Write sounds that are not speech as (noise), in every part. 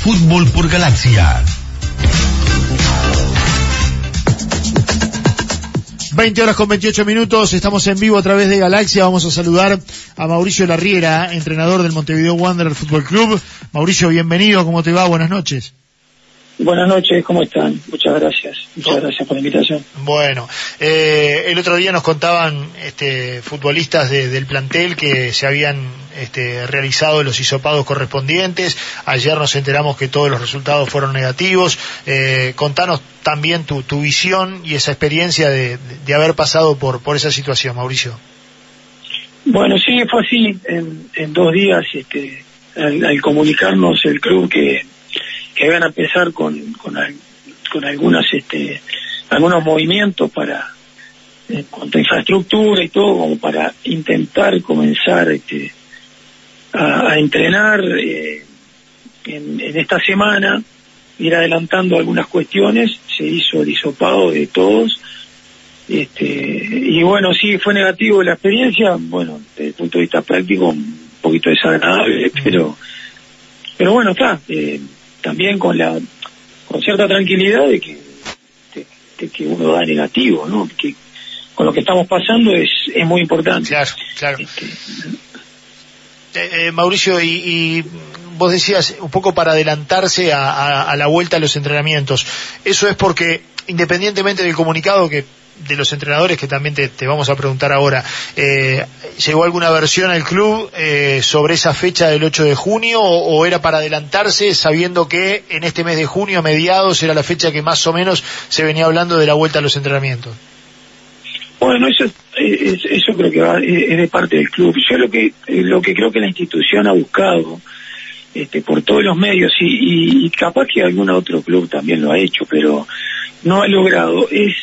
Fútbol por Galaxia. 20 horas con 28 minutos, estamos en vivo a través de Galaxia. Vamos a saludar a Mauricio Larriera, entrenador del Montevideo Wanderer Fútbol Club. Mauricio, bienvenido, ¿cómo te va? Buenas noches. Buenas noches, ¿cómo están? Muchas gracias. Muchas gracias por la invitación. Bueno, eh, el otro día nos contaban este, futbolistas del plantel que se habían este, realizado los hisopados correspondientes. Ayer nos enteramos que todos los resultados fueron negativos. Eh, contanos también tu, tu, visión y esa experiencia de, de, haber pasado por, por esa situación, Mauricio. Bueno, sí, fue así. En, dos días, este, al, comunicarnos el club que que van a empezar con, con, algunas, este, algunos movimientos para, en cuanto a infraestructura y todo, como para intentar comenzar este, a, a entrenar eh, en, en, esta semana, ir adelantando algunas cuestiones, se hizo el hisopado de todos, este, y bueno, sí, fue negativo la experiencia, bueno, desde el punto de vista práctico, un poquito desagradable, pero, pero bueno, está, eh, también con la con cierta tranquilidad de que de, de que uno da negativo no que con lo que estamos pasando es es muy importante. Claro claro. Este, eh, eh, Mauricio y, y, vos decías un poco para adelantarse a, a, a la vuelta a los entrenamientos eso es porque independientemente del comunicado que de los entrenadores que también te, vamos a preguntar ahora. Eh, ¿Llegó alguna versión al club eh, sobre esa fecha del 8 de junio o, o, era para adelantarse sabiendo que en este mes de junio, mediados, era la fecha que más o menos se venía hablando de la vuelta a los entrenamientos? Bueno, eso, es, eso creo que va, es de parte del club. Yo lo que, lo que creo que la institución ha buscado este, por todos los medios y, capaz que algún otro club también lo ha hecho, pero no ha logrado, es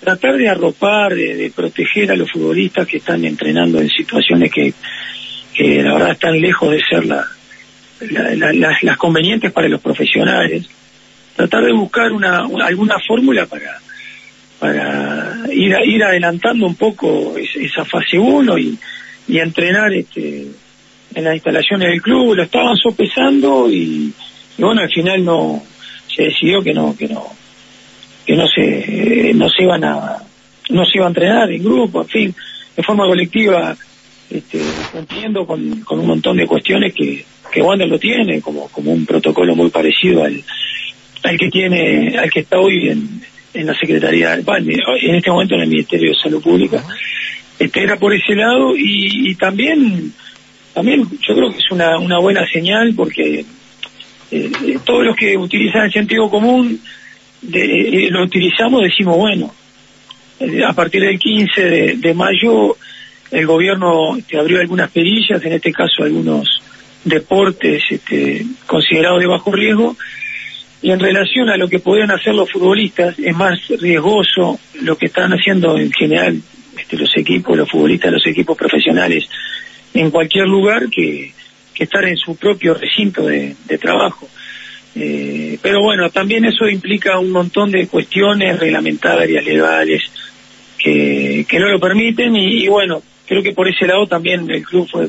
tratar de arropar, de, proteger a los futbolistas que están entrenando en situaciones que, la verdad están lejos de ser la, la, la, las, convenientes para los profesionales. Tratar de buscar una alguna fórmula para para ir ir adelantando un poco esa fase 1 y, entrenar este en las instalaciones del club. Lo estaban sopesando y, y bueno al final no se decidió que no que no que no se no se iban a no se iba a entrenar en grupo, en fin, de forma colectiva, este, cumpliendo con, con un montón de cuestiones que, que Wander lo tiene, como, como un protocolo muy parecido al, al que tiene, al que está hoy en, en la Secretaría, en este momento en el Ministerio de Salud Pública. Este era por ese lado y, también, también yo creo que es una, una buena señal porque eh, todos los que utilizan el sentido común de, eh, lo utilizamos, decimos, bueno, eh, a partir del 15 de, de mayo el gobierno este, abrió algunas perillas, en este caso algunos deportes este, considerados de bajo riesgo, y en relación a lo que podrían hacer los futbolistas, es más riesgoso lo que están haciendo en general este, los equipos, los futbolistas, los equipos profesionales, en cualquier lugar que, estar en su propio recinto de, trabajo. Eh, pero bueno, también eso implica un montón de cuestiones reglamentarias, legales, que, no lo permiten y, y, bueno, creo que por ese lado también el club fue,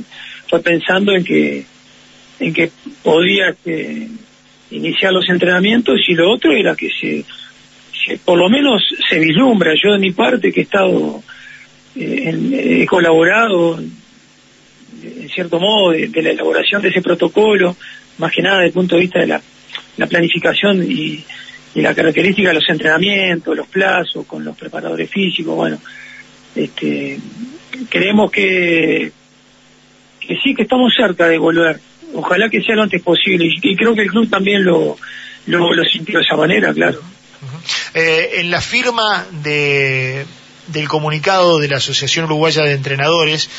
fue pensando en que, en que podía este, iniciar los entrenamientos y lo otro era que se, por lo menos se vislumbra. Yo de mi parte que he estado, eh, he colaborado en cierto modo de, la elaboración de ese protocolo, más que nada desde el punto de vista de la la planificación y, y, la característica de los entrenamientos, los plazos, con los preparadores físicos, bueno, este, creemos que, que sí, que estamos cerca de volver. Ojalá que sea lo antes posible. Y, creo que el club también lo, lo, sintió de esa manera, claro. Eh, en la firma de, del comunicado de la Asociación Uruguaya de Entrenadores,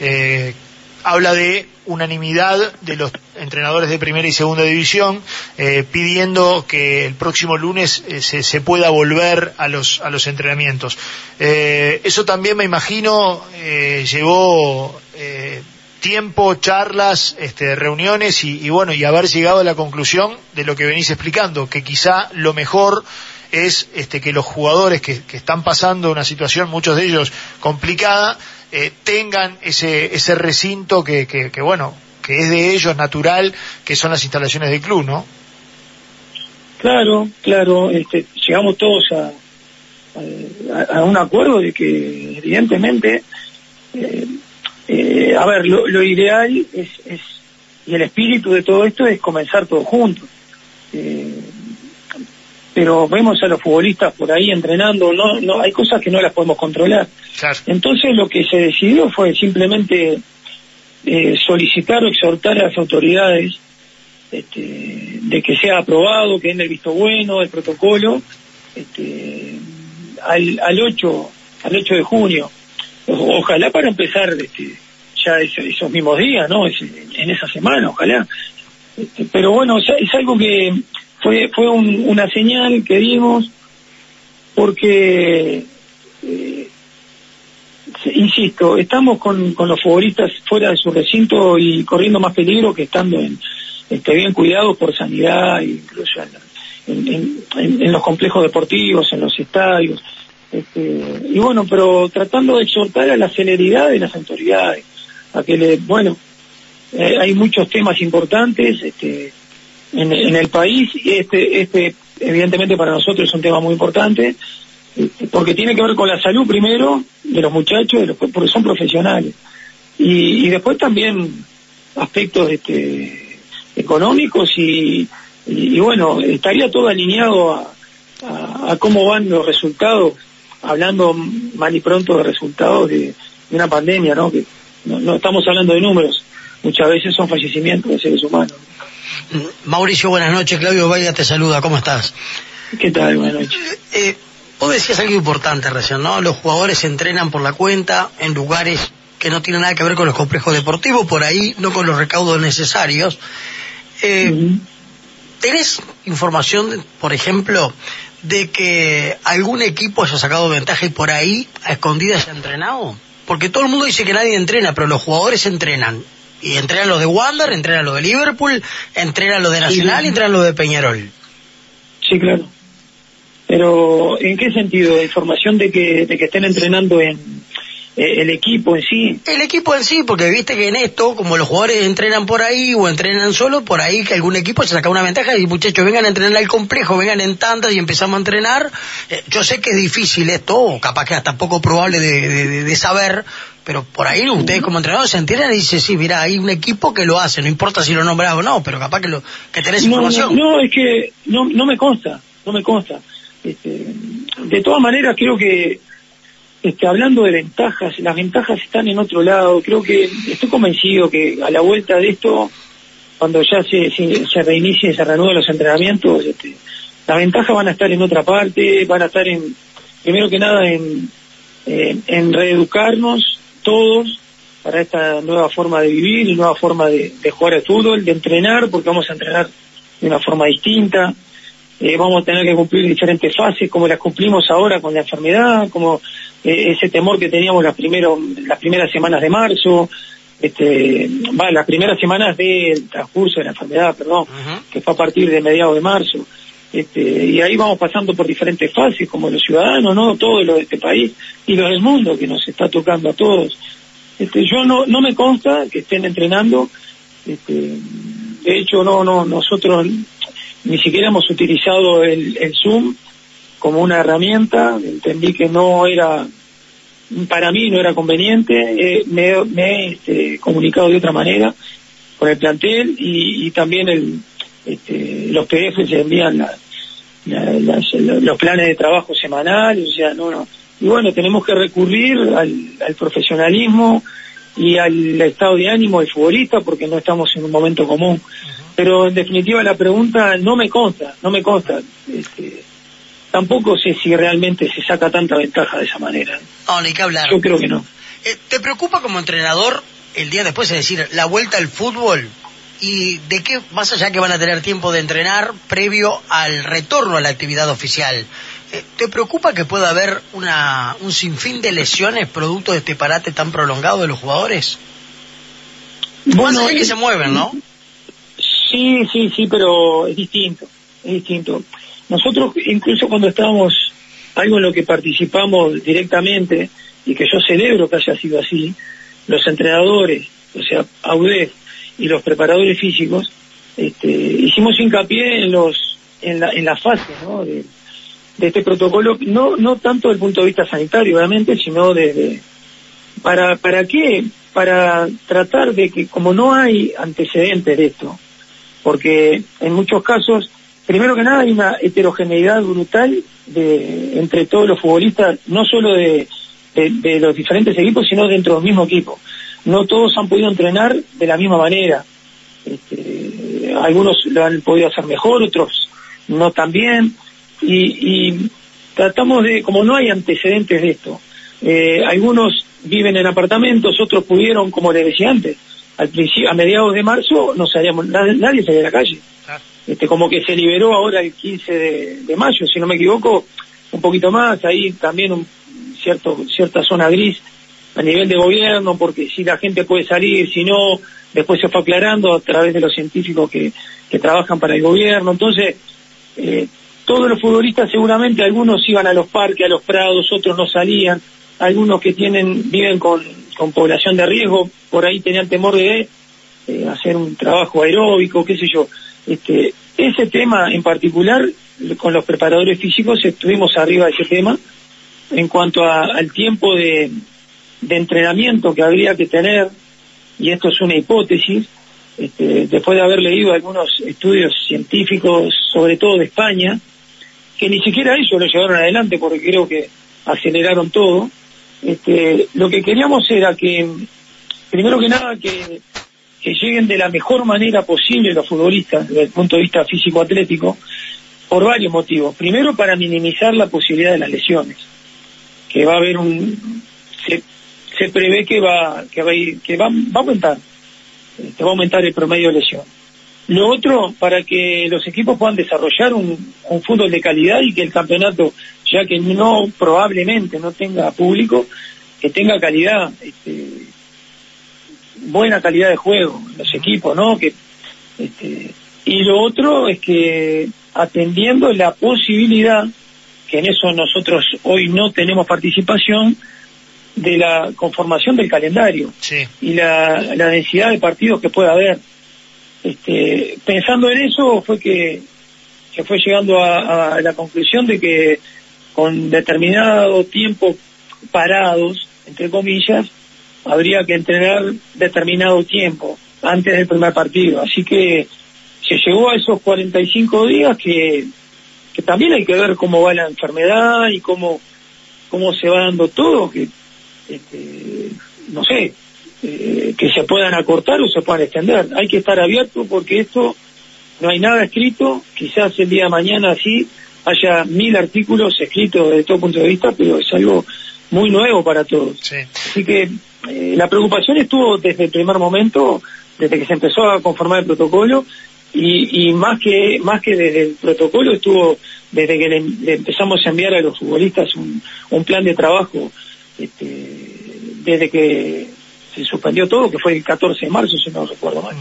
eh, habla de unanimidad de los entrenadores de primera y segunda división eh, pidiendo que el próximo lunes se, se, pueda volver a los a los entrenamientos. Eso también me imagino llevó tiempo charlas este, reuniones y, y bueno y haber llegado a la conclusión de lo que venís explicando que quizá lo mejor es este, que los jugadores que, que están pasando una situación, muchos de ellos complicada, eh, tengan ese, ese recinto que, que, que, bueno, que es de ellos natural, que son las instalaciones del club, ¿no? Claro, claro, este, llegamos todos a, a, un acuerdo de que evidentemente, eh, eh, a ver, lo, ideal es, es, y el espíritu de todo esto es comenzar todos juntos. Eh, pero vemos a los futbolistas por ahí entrenando, no, no hay cosas que no las podemos controlar. Entonces lo que se decidió fue simplemente solicitar o exhortar a las autoridades este, de que sea aprobado, que den el visto bueno, el protocolo, este, al, al 8 al 8 de junio. Ojalá para empezar este, ya esos, mismos días, ¿no? en esa semana, ojalá. Este, pero bueno, es algo que fue fue una señal que dimos porque eh, insisto, estamos con, con los futbolistas fuera de su recinto y corriendo más peligro que estando en, esté bien cuidados por sanidad, incluso en, en, los complejos deportivos, en los estadios. Este, y bueno, pero tratando de exhortar a la celeridad de las autoridades, a que le, bueno, eh, hay muchos temas importantes este, en, el país y este, este evidentemente para nosotros es un tema muy importante, este, porque tiene que ver con la salud primero de los muchachos, de los, porque son profesionales, y, y después también aspectos este, económicos y, y, bueno, estaría todo alineado a, a, cómo van los resultados, hablando mal y pronto de resultados de, una pandemia, ¿no? Que no, estamos hablando de números, muchas veces son fallecimientos de seres humanos. Mauricio, buenas noches. Claudio Vaya te saluda. ¿Cómo estás? ¿Qué tal? Buenas noches. Eh, eh, vos decías algo importante recién, ¿no? Los jugadores se entrenan por la cuenta en lugares que no tienen nada que ver con los complejos deportivos, por ahí no con los recaudos necesarios. Eh, ¿Tenés información, por ejemplo, de que algún equipo haya sacado ventaja y por ahí a escondidas se ha entrenado? Porque todo el mundo dice que nadie entrena, pero los jugadores entrenan. Y entrenan los de Wander, entrenan los de Liverpool, entrenan los de Nacional y entrenan los de Peñarol. Sí, claro. Pero, ¿en qué sentido? ¿Información de que, de que estén entrenando en, el equipo en sí. El equipo en sí, porque viste que en esto, como los jugadores entrenan por ahí o entrenan solo, por ahí que algún equipo se saca una ventaja y muchachos vengan a entrenar al complejo, vengan en tantas y empezamos a entrenar. Eh, yo sé que es difícil esto, o capaz que hasta poco probable de, saber, pero por ahí ustedes como entrenadores se enteran y dicen, sí, mira, hay un equipo que lo hace, no importa si lo nombras o no, pero capaz que, lo, que tenés información. No, es que no, no me consta, no me consta. Este, de todas maneras creo que este, hablando de ventajas, las ventajas están en otro lado. Creo que estoy convencido que a la vuelta de esto, cuando ya se, se, se reinicie, se reanuden los entrenamientos, este, las ventajas van a estar en otra parte, van a estar en, primero que nada, en, en, reeducarnos todos para esta nueva forma de vivir nueva forma de, de jugar al fútbol, de entrenar, porque vamos a entrenar de una forma distinta. Eh, vamos a tener que cumplir diferentes fases, como las cumplimos ahora con la enfermedad, como eh, ese temor que teníamos las, primero, las primeras semanas de marzo, este, va, las primeras semanas del transcurso de la enfermedad, perdón, que fue a partir de mediados de marzo. Este, y ahí vamos pasando por diferentes fases, como los ciudadanos, ¿no? Todos los de este país y los del mundo, que nos está tocando a todos. Este, yo no, no me consta que estén entrenando, este, de hecho, no, no, nosotros ni siquiera hemos utilizado el, el Zoom como una herramienta, entendí que no era, para mí no era conveniente, eh, me, he este, comunicado de otra manera con el plantel y, también el, este, los PDF se envían los planes de trabajo semanales, o sea, no, no. Y bueno, tenemos que recurrir al, profesionalismo y al estado de ánimo del futbolista porque no estamos en un momento común. Pero en definitiva la pregunta no me consta, no me consta. Este, tampoco sé si realmente se saca tanta ventaja de esa manera. No, ni que hablar. Yo creo que no. Eh, ¿Te preocupa como entrenador el día después, es decir, la vuelta al fútbol? ¿Y de qué, más allá que van a tener tiempo de entrenar previo al retorno a la actividad oficial? Eh, ¿Te preocupa que pueda haber una, un sinfín de lesiones producto de este parate tan prolongado de los jugadores? Bueno, más allá que se mueven, ¿no? Sí, sí, sí, pero es distinto, es distinto. Nosotros, incluso cuando estábamos, algo en lo que participamos directamente, y que yo celebro que haya sido así, los entrenadores, o sea, AUDEF y los preparadores físicos, este, hicimos hincapié en los en la, en la fase ¿no? De, este protocolo, no, no tanto desde el punto de vista sanitario, obviamente, sino desde... ¿Para, ¿Para qué? Para tratar de que, como no hay antecedentes de esto, porque en muchos casos, primero que nada, hay una heterogeneidad brutal de, entre todos los futbolistas, no solo de, de, los diferentes equipos, sino dentro del mismo equipo. No todos han podido entrenar de la misma manera. Este, algunos lo han podido hacer mejor, otros no tan bien. Y, tratamos de, como no hay antecedentes de esto, eh, algunos viven en apartamentos, otros pudieron, como les decía antes, al principio, a mediados de marzo no salíamos, nadie, nadie salía a la calle. Este, como que se liberó ahora el 15 de, de, mayo, si no me equivoco, un poquito más, ahí también un, cierto, cierta zona gris a nivel de gobierno, porque si la gente puede salir, si no, después se fue aclarando a través de los científicos que, que trabajan para el gobierno. Entonces, eh, todos los futbolistas seguramente, algunos iban a los parques, a los prados, otros no salían, algunos que tienen viven con, con población de riesgo, por ahí tenían temor de eh, hacer un trabajo aeróbico, qué sé yo. Este, ese tema en particular, con los preparadores físicos estuvimos arriba de ese tema, en cuanto al tiempo de, entrenamiento que habría que tener, y esto es una hipótesis, este, después de haber leído algunos estudios científicos, sobre todo de España, que ni siquiera ellos lo llevaron adelante porque creo que aceleraron todo, este, lo que queríamos era que, primero que nada, que, lleguen de la mejor manera posible los futbolistas desde el punto de vista físico-atlético, por varios motivos. Primero, para minimizar la posibilidad de las lesiones que va a haber un se, prevé que va que va a ir, que va, aumentar este, va a aumentar el promedio de lesión lo otro para que los equipos puedan desarrollar un, un fútbol de calidad y que el campeonato ya que no probablemente no tenga público que tenga calidad este, buena calidad de juego los equipos no que este, y lo otro es que atendiendo la posibilidad que en eso nosotros hoy no tenemos participación, de la conformación del calendario y la, densidad de partidos que pueda haber. Este, pensando en eso fue que se fue llegando a, la conclusión de que con determinado tiempo parados, entre comillas, habría que entrenar determinado tiempo antes del primer partido. Así que se llegó a esos 45 días que también hay que ver cómo va la enfermedad y cómo, cómo se va dando todo, que, este, no sé, eh, que se puedan acortar o se puedan extender. Hay que estar abierto porque esto no hay nada escrito, quizás el día de mañana sí haya mil artículos escritos desde todo punto de vista, pero es algo muy nuevo para todos. Así que eh, la preocupación estuvo desde el primer momento, desde que se empezó a conformar el protocolo, y, y más que más que desde el protocolo estuvo desde que le, empezamos a enviar a los futbolistas un, un plan de trabajo este, desde que se suspendió todo, que fue el 14 de marzo, si no recuerdo mal.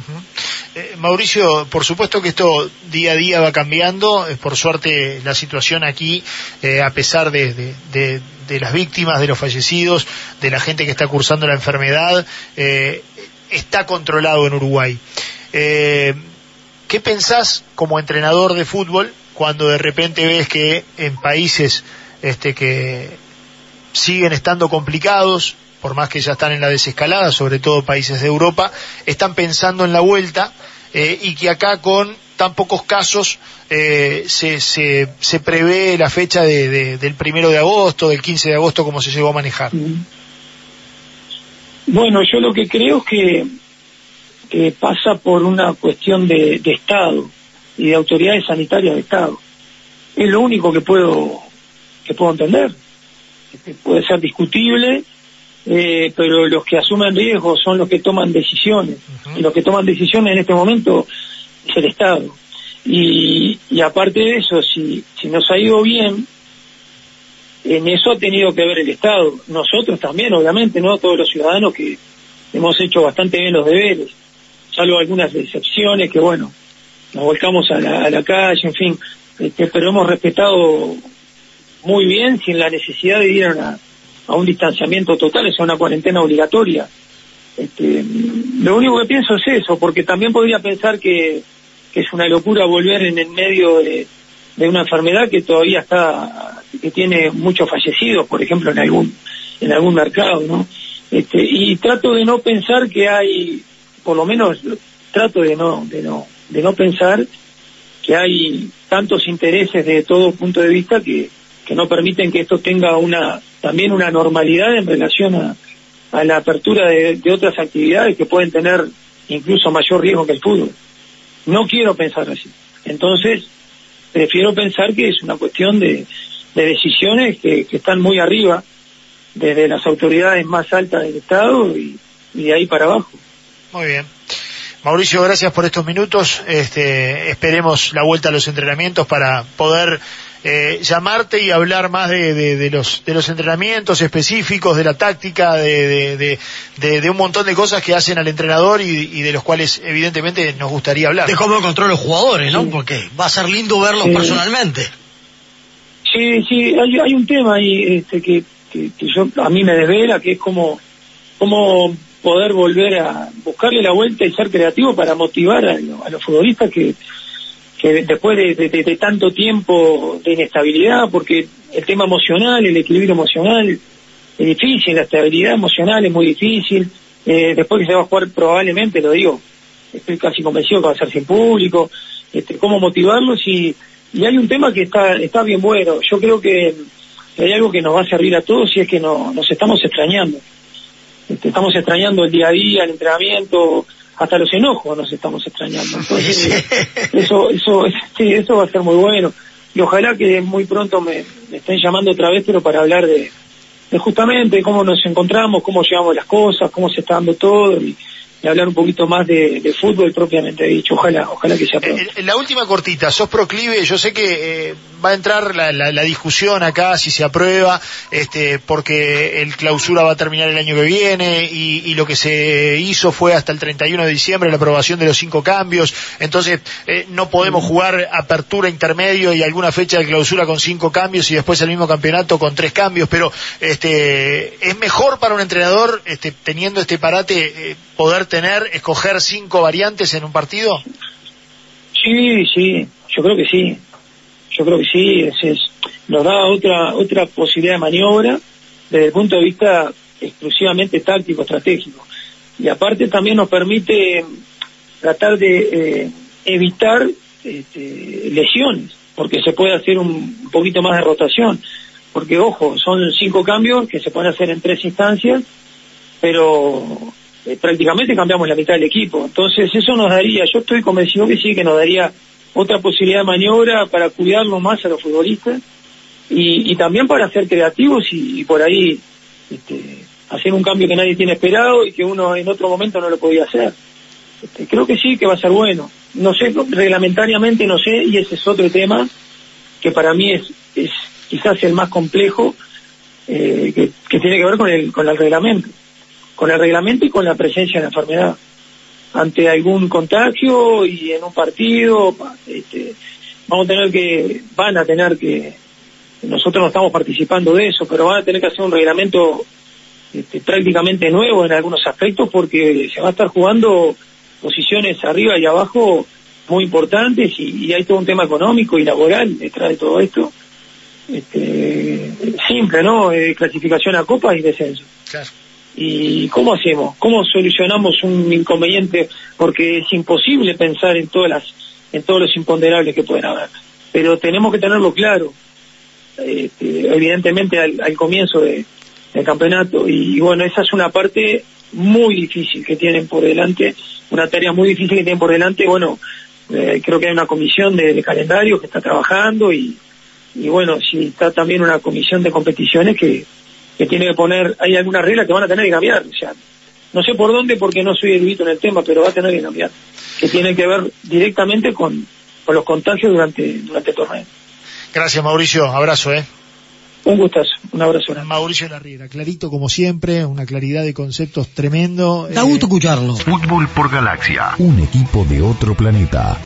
Eh, Mauricio, por supuesto que esto día a día va cambiando, por suerte la situación aquí, eh, a pesar de, de, las víctimas, de los fallecidos, de la gente que está cursando la enfermedad, eh, está controlado en Uruguay. Eh, ¿Qué pensás como entrenador de fútbol cuando de repente ves que en países este, que siguen estando complicados, por más que ya están en la desescalada, sobre todo países de Europa, están pensando en la vuelta eh, y que acá con tan pocos casos eh, se, se, se, prevé la fecha de, del primero de agosto, del 15 de agosto, como se llegó a manejar? Bueno, yo lo que creo es que que pasa por una cuestión de, Estado y de autoridades sanitarias de Estado. Es lo único que puedo que puedo entender. puede ser discutible, eh, pero los que asumen riesgos son los que toman decisiones. Y los que toman decisiones en este momento es el Estado. Y, y aparte de eso, si, si nos ha ido bien, en eso ha tenido que ver el Estado. Nosotros también, obviamente, no todos los ciudadanos que hemos hecho bastante bien los deberes salvo algunas excepciones que, bueno, nos volcamos a la, calle, en fin, este, pero hemos respetado muy bien sin la necesidad de ir a, un distanciamiento total, es una cuarentena obligatoria. Este, lo único que pienso es eso, porque también podría pensar que, es una locura volver en el medio de, de una enfermedad que todavía está, que tiene muchos fallecidos, por ejemplo, en algún, en algún mercado, ¿no? Este, y trato de no pensar que hay, por lo menos trato de no, de no, de no pensar que hay tantos intereses de todo punto de vista que, que no permiten que esto tenga una, también una normalidad en relación a, la apertura de, otras actividades que pueden tener incluso mayor riesgo que el fútbol. No quiero pensar así. Entonces, prefiero pensar que es una cuestión de, de decisiones que, que, están muy arriba, desde las autoridades más altas del Estado y, y de ahí para abajo. Muy bien. Mauricio, gracias por estos minutos. Este, esperemos la vuelta a los entrenamientos para poder eh, llamarte y hablar más de, de, de, los, de los entrenamientos específicos, de la táctica, de, de, un montón de cosas que hacen al entrenador y, y, de los cuales evidentemente nos gustaría hablar. De cómo controla los jugadores, ¿no? Sí. Porque va a ser lindo verlos sí. personalmente. Sí, sí, hay, hay un tema ahí este, que, que, que, yo a mí me desvela, que es como, como poder volver a buscarle la vuelta y ser creativo para motivar a, a los futbolistas que que después de, tanto tiempo de inestabilidad, porque el tema emocional, el equilibrio emocional es difícil, la estabilidad emocional es muy difícil, eh, después que se va a jugar probablemente, lo digo, estoy casi convencido que va a ser sin público, este, cómo motivarlos y, y hay un tema que está, está bien bueno, yo creo que hay algo que nos va a servir a todos y es que no, nos estamos extrañando, este, estamos extrañando el día a día, el entrenamiento, hasta los enojos nos estamos extrañando. (laughs) Entonces, eso, eso, sí, eso va a ser muy bueno. Y ojalá que muy pronto me, me estén llamando otra vez, pero para hablar de, de justamente cómo nos encontramos, cómo llevamos las cosas, cómo se está dando todo y, hablar un poquito más de, de, fútbol propiamente dicho. Ojalá, ojalá que sea pronto. Eh, la última cortita, sos proclive, yo sé que eh, va a entrar la, la, la, discusión acá si se aprueba, este, porque el clausura va a terminar el año que viene y, y, lo que se hizo fue hasta el 31 de diciembre la aprobación de los cinco cambios, entonces eh, no podemos jugar apertura intermedio y alguna fecha de clausura con cinco cambios y después el mismo campeonato con tres cambios, pero este, es mejor para un entrenador este, teniendo este parate eh, poder tener, escoger cinco variantes en un partido? Sí, sí, yo creo que sí. Yo creo que sí, es, es, nos da otra otra posibilidad de maniobra desde el punto de vista exclusivamente táctico, estratégico. Y aparte también nos permite tratar de eh, evitar este, lesiones, porque se puede hacer un poquito más de rotación. Porque, ojo, son cinco cambios que se pueden hacer en tres instancias, pero eh, prácticamente cambiamos la mitad del equipo. Entonces eso nos daría, yo estoy convencido que sí, que nos daría otra posibilidad de maniobra para cuidarnos más a los futbolistas y, también para ser creativos y, por ahí este, hacer un cambio que nadie tiene esperado y que uno en otro momento no lo podía hacer. Este, creo que sí, que va a ser bueno. No sé, reglamentariamente no sé, y ese es otro tema que para mí es, es quizás el más complejo, eh, que tiene que ver con el, con el reglamento con el reglamento y con la presencia de la enfermedad. Ante algún contagio y en un partido, este, vamos a tener que, van a tener que, nosotros no estamos participando de eso, pero van a tener que hacer un reglamento este, prácticamente nuevo en algunos aspectos porque se va a estar jugando posiciones arriba y abajo muy importantes y, hay todo un tema económico y laboral detrás de todo esto. Este, simple, ¿no? Eh, clasificación a copas y descenso. Claro y cómo hacemos, cómo solucionamos un inconveniente, porque es imposible pensar en todas las, en todos los imponderables que pueden haber, pero tenemos que tenerlo claro, este, evidentemente al, al comienzo de, del campeonato. Y, bueno esa es una parte muy difícil que tienen por delante, una tarea muy difícil que tienen por delante, bueno eh, creo que hay una comisión de, de calendario que está trabajando y, y bueno si está también una comisión de competiciones que que tiene que poner, hay algunas reglas que van a tener que cambiar, o sea, no sé por dónde porque no soy erudito en el tema, pero va a tener que cambiar, que tiene que ver directamente con, con los contagios durante, durante el torneo. Gracias Mauricio, abrazo, eh. Un gustazo, un abrazo. Grande. Mauricio Larriera, clarito como siempre, una claridad de conceptos tremendo. Da gusto escucharlo. Fútbol por Galaxia, un equipo de otro planeta.